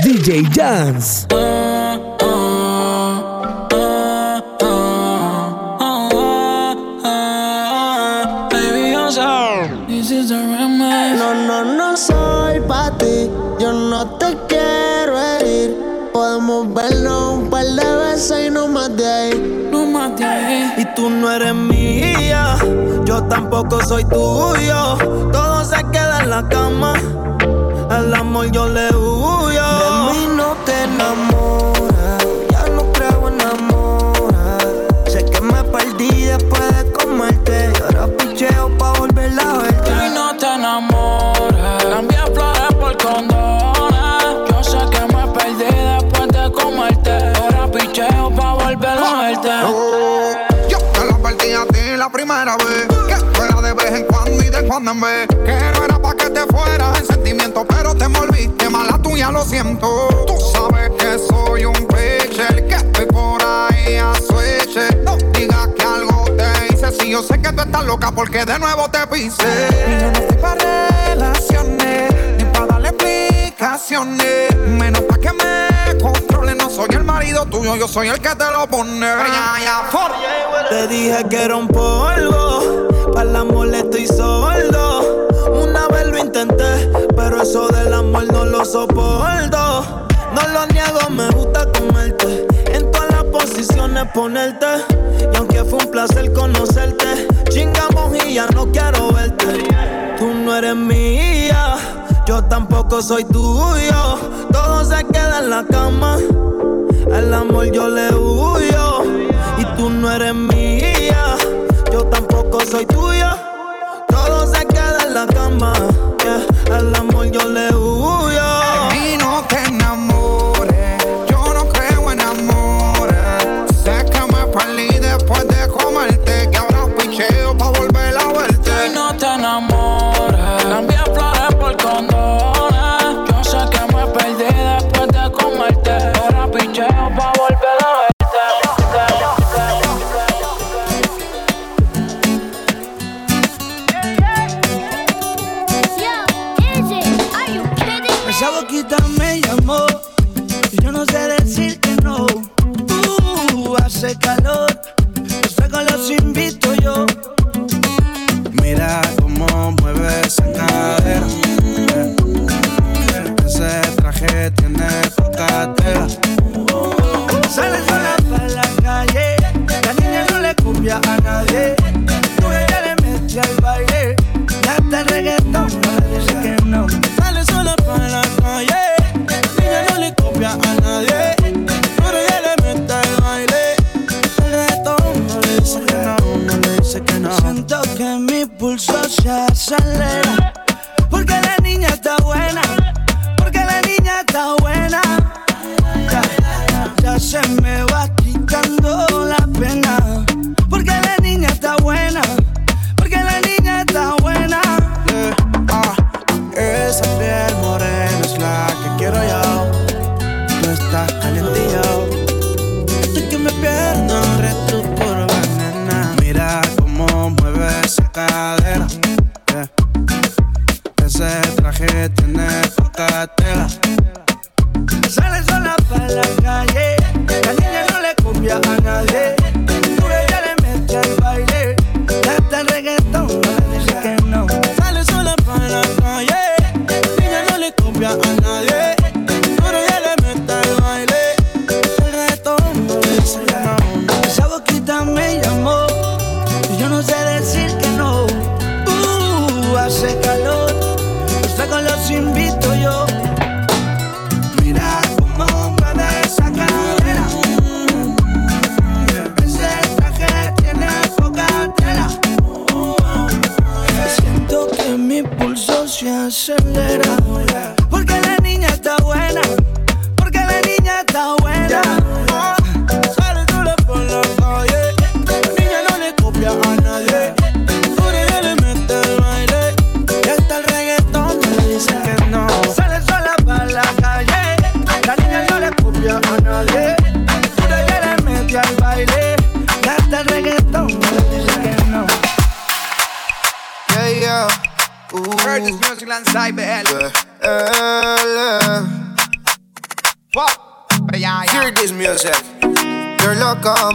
DJ Dance. No, no, no soy pa' ti, yo no te quiero herir. Podemos vernos un par de veces y no más de ahí. No más de ahí. Y tú no eres mía, yo tampoco soy tuyo. Todo se queda en la cama, al amor yo le huyo. Primera vez. Que fuera de vez en cuando y de cuando en vez. Que no era pa' que te fueras en sentimiento, pero te envolviste mala tuya, lo siento. Tú sabes que soy un pitcher, que estoy por ahí a switch. No digas que algo te hice, si yo sé que tú estás loca porque de nuevo te pisé. Y yo no estoy pa' relaciones, ni pa' darle explicaciones. Menos pa' que me no soy el marido tuyo, yo soy el que te lo pone. Te dije que era un polvo, para el amor le estoy sordo. Una vez lo intenté, pero eso del amor no lo soporto. No lo niego, me gusta comerte. En todas las posiciones ponerte. Y aunque fue un placer conocerte, chingamos y ya no quiero verte. Tú no eres mía, yo tampoco soy tuyo. Todo se queda en la cama. Al amor yo le huyo. Y tú no eres mía, yo tampoco soy tuya. Todo se queda en la cama. yeah. Al amor yo le huyo. Copia a niña está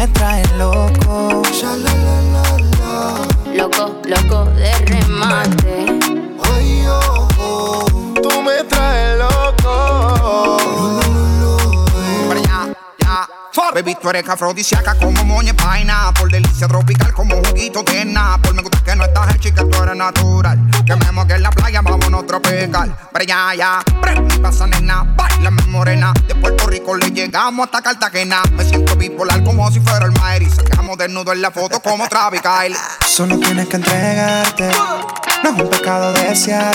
Tú me traes loco. Loco, loco de remate. Ay, oh, oh. Tú me traes loco. Ya. Baby, tú eres afrodisíaca como moña paina. Por delicia tropical como juguito de Por Me gusta que no estás hecha y que tú eres natural. Que me moque en la playa, vámonos tropical. Para allá, ya. Pre, pasa nena, bailame morena. De Puerto Rico le llegamos hasta Cartagena. Me siento bipolar como si fuera el Mayri. Sacamos desnudo en la foto como Travis Kyle. Solo tienes que entregarte. No es un pecado desear.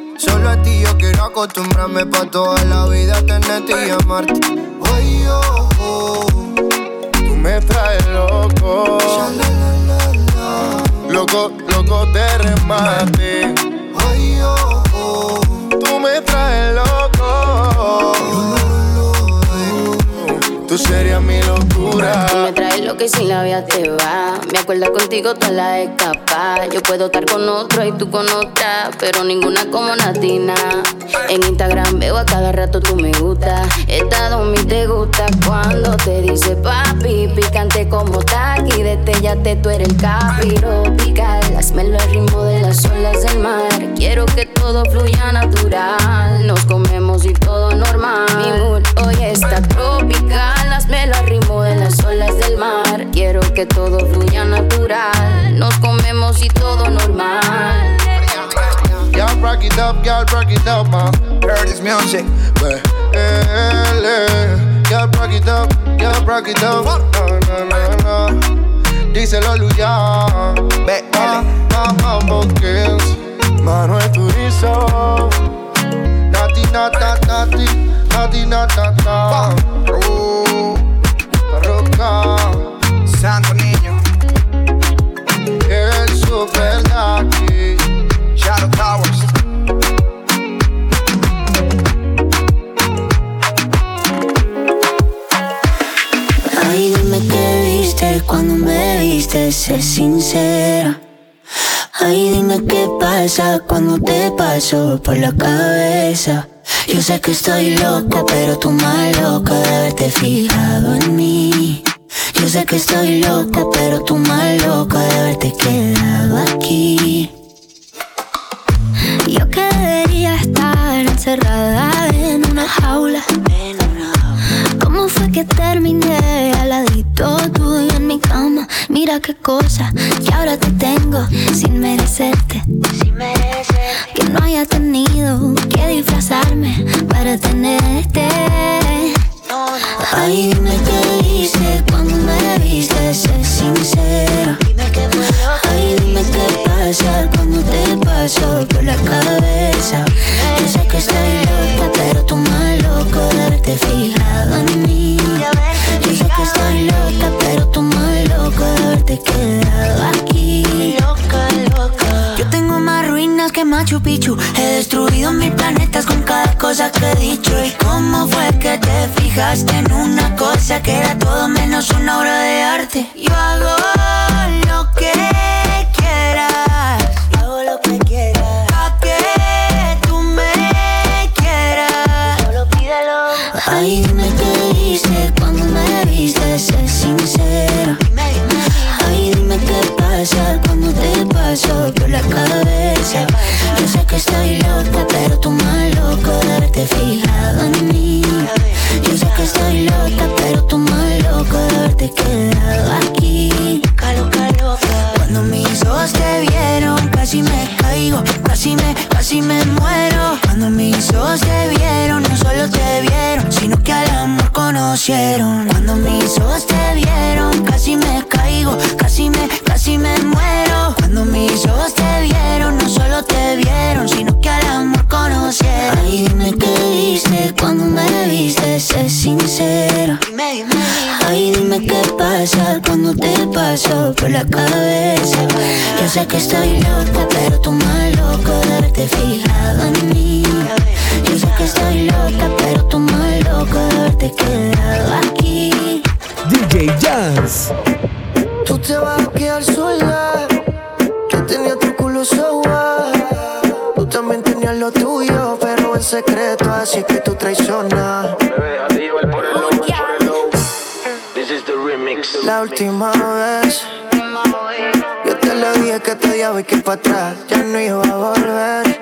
Solo a ti yo quiero acostumbrarme pa' toda la vida tenerte y amarte. Ay, oh, oh. Tú me traes loco. Loco, loco de remate. Ay, oh, oh. Tú me traes loco. Tú serías mi locura. Tú me traes lo que sin la vida te va. Me acuerdo contigo toda la escapa. Yo puedo estar con otro y tú con otra, pero ninguna como Natina. En Instagram veo a cada rato tú me gusta. Esta mi te gusta cuando te dice papi. Picante como taqui, destellate, tú eres el capiro. Pical, hazmelo al ritmo de las olas del mar. Quiero que todo fluya natural. Nos comemos y todo normal. Mi mood hoy está tropical. Hazmelo al ritmo de las olas del mar. Quiero que todo fluya natural. Nos comemos y todo normal. Y'all rock it up, y'all rock it up, ma. Hear this music. Y'all rock it up, y'all rock it up. No, no, no, no. Díselo, Luya. Ve, Ma, ma, Mambo Kings. Manuel Turizo. Nati, nata, nati. Nati, nata, nata. Santo niño. El super. Shadow Towers. Ay, dime qué viste cuando me viste, sé sincera. Ay, dime qué pasa cuando te paso por la cabeza. Yo sé que estoy loca, pero tú más loca de haberte fijado en mí. Yo sé que estoy loca, pero tú más loca de haberte quedado aquí. Yo que debería estar encerrada en una jaula. ¿Cómo fue que terminé al ladito tuyo en mi cama? Mira qué cosa que ahora te tengo sin merecerte. Que no haya tenido que disfrazarme para tenerte. Ay, dime qué hice cuando me viste, sé sincera. Ay, dime qué pasa cuando te paso por la cabeza. Yo sé que estoy loca, pero tú más loco de haberte fijado en mí. Yo sé que estoy loca, pero tú más loco de haberte quedado aquí. Loca, loca. Yo tengo más ruinas que Machu Picchu. He destruido mil planetas con cada cosa que he dicho. ¿Y cómo fue que te fijaste en una cosa que era todo menos una obra de arte? Yo hago lo que quieras. Hago lo que quieras. Pa' que tú me quieras. Solo pídelo. Ay, dime qué hice cuando me viste, sé sincera. Ay, dime qué pasa cuando te paso por la cabeza. Yo sé que estoy loca, pero tú más loco de haberte fijado en mí. Cuando mis ojos te vieron, casi me caigo, casi me, casi me muero. Cuando mis ojos te vieron, no solo te vieron, sino dime qué viste cuando me viste, sé sincero. Ay, dime qué pasa cuando te paso por la cabeza. Yo sé que estoy loca, pero tú más loco de haberte fijado en mí. Yo sé que estoy loca, pero tú más loco de haberte quedado aquí. DJ Jazz. Tú te vas a quedar sola. Yo tenía tu culo so. secreto, así que tú traicionas. La última vez. Yo te lo dije que te odiaba y que para atrás ya no iba a volver.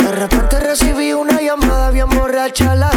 De repente recibí una llamada bien borracha a las.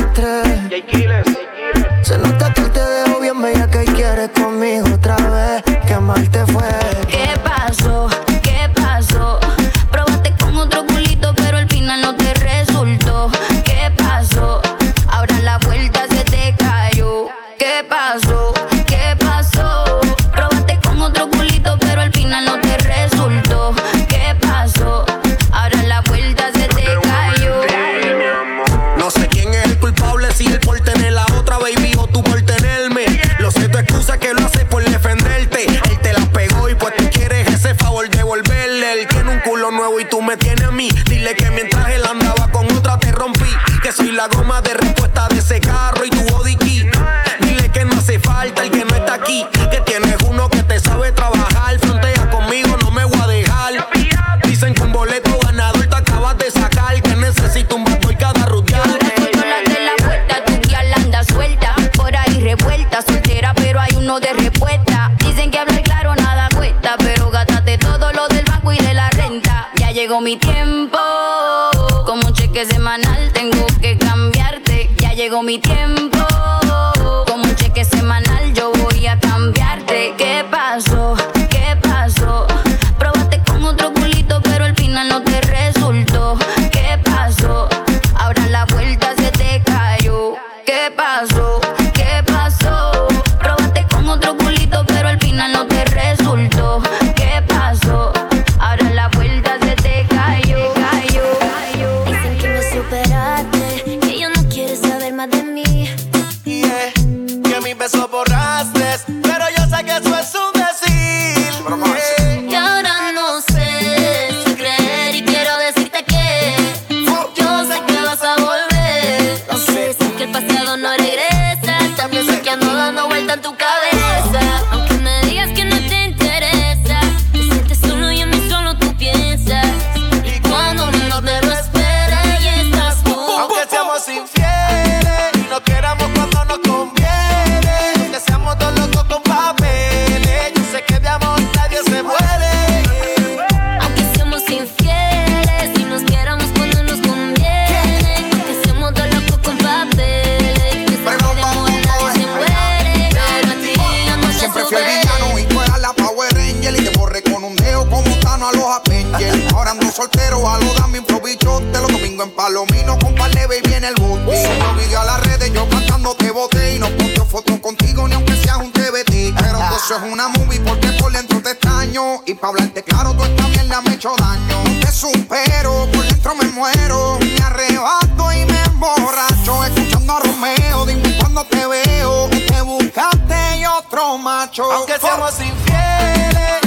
porque por dentro te extraño. Y pa' hablarte claro, tú esta mierda me hecho daño. No te supero, por dentro me muero. Me arrebato y me emborracho. Escuchando a Romeo, dime cuando te veo. Te buscaste y otro macho. Aunque seamos infieles.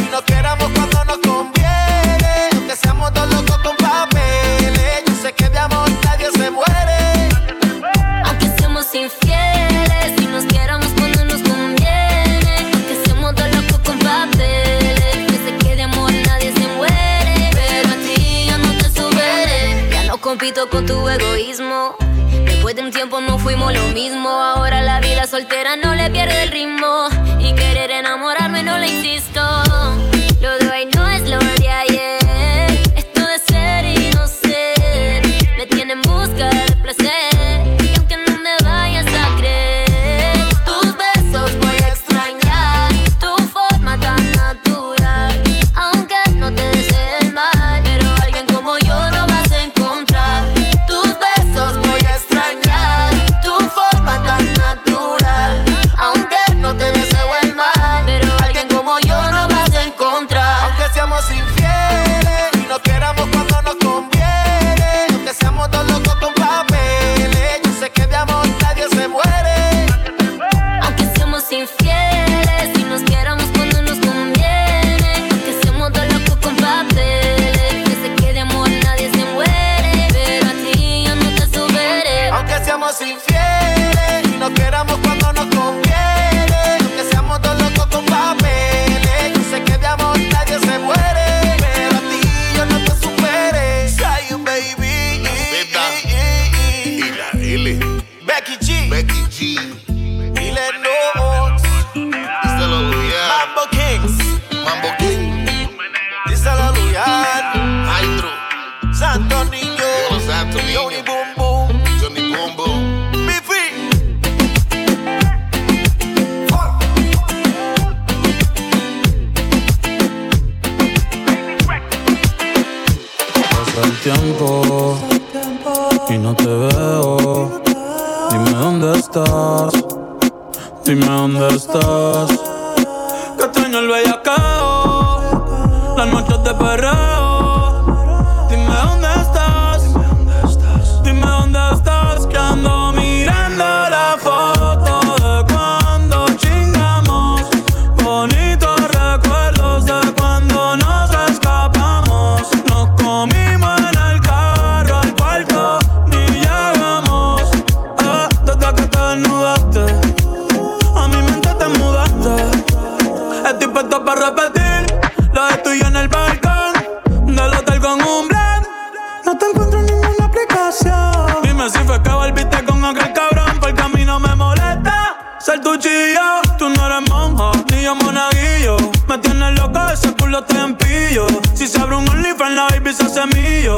soltera no le pierde el ritmo. en la baby se hace mío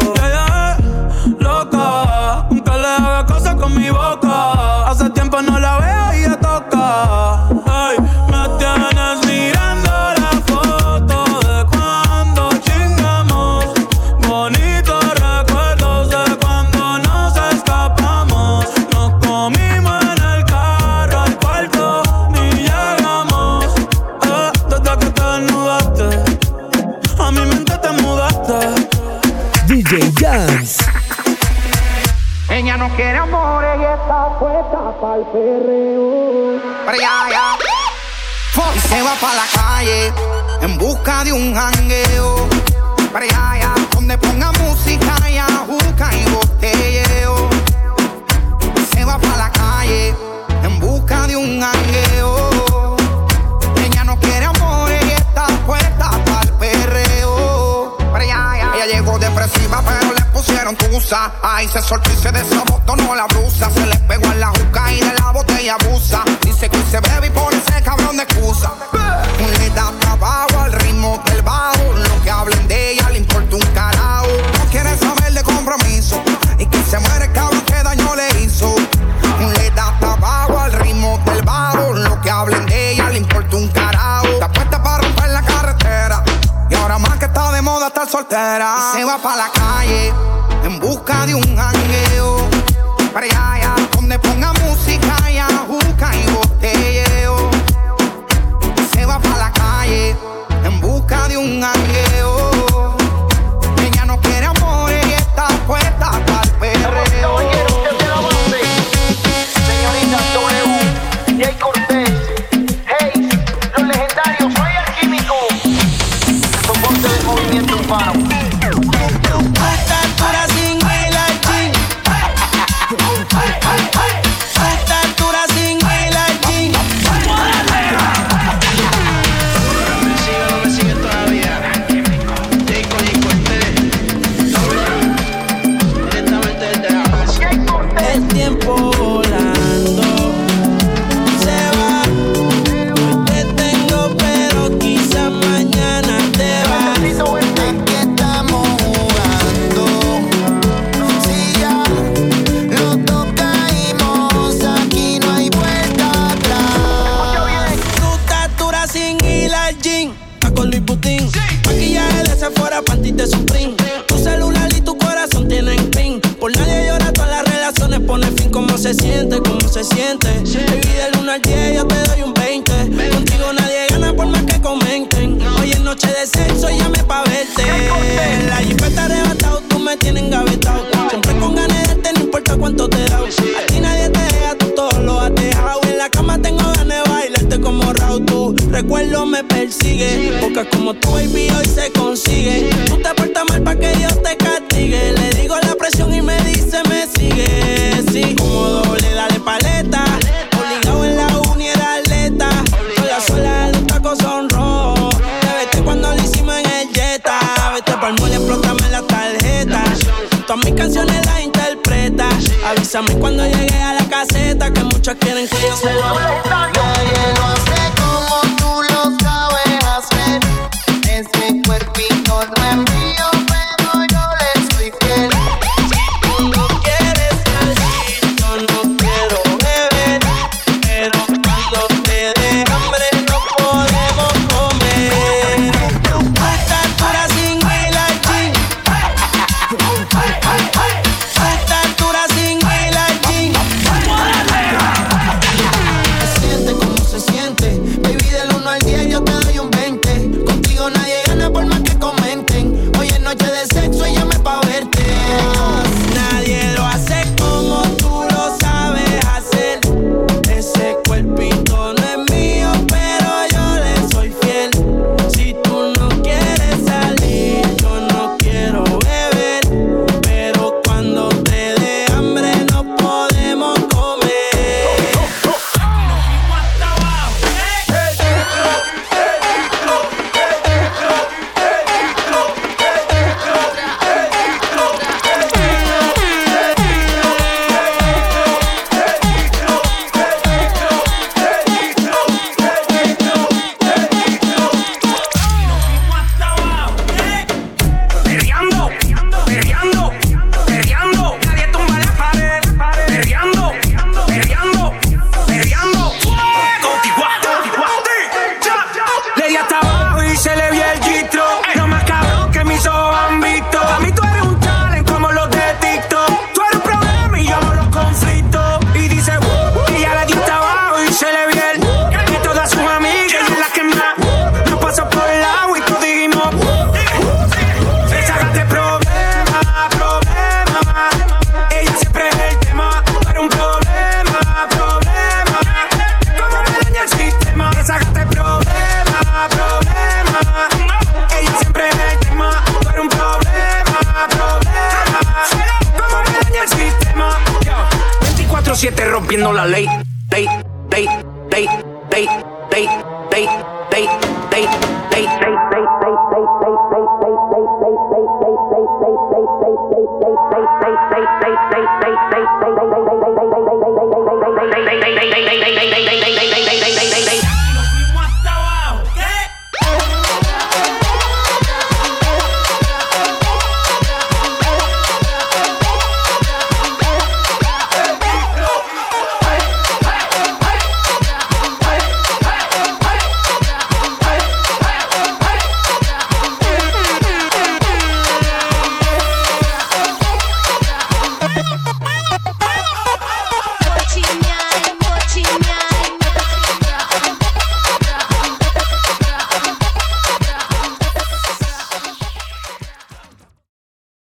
en busca de un jangueo. Para donde ponga música, ya busca y botelleo. Se va para la calle en busca de un jangueo. Ella no quiere amor y está puesta para el perreo. Ella llegó depresiva, pero le pusieron tusa. Ahí se soltó soltera y se va para la calle en busca de un jangueo. Para allá, donde ponga música y busca y botelleo. Y se va para la calle en busca de un jangueo. and takes. they they they they they they they they they they they they they they they they they they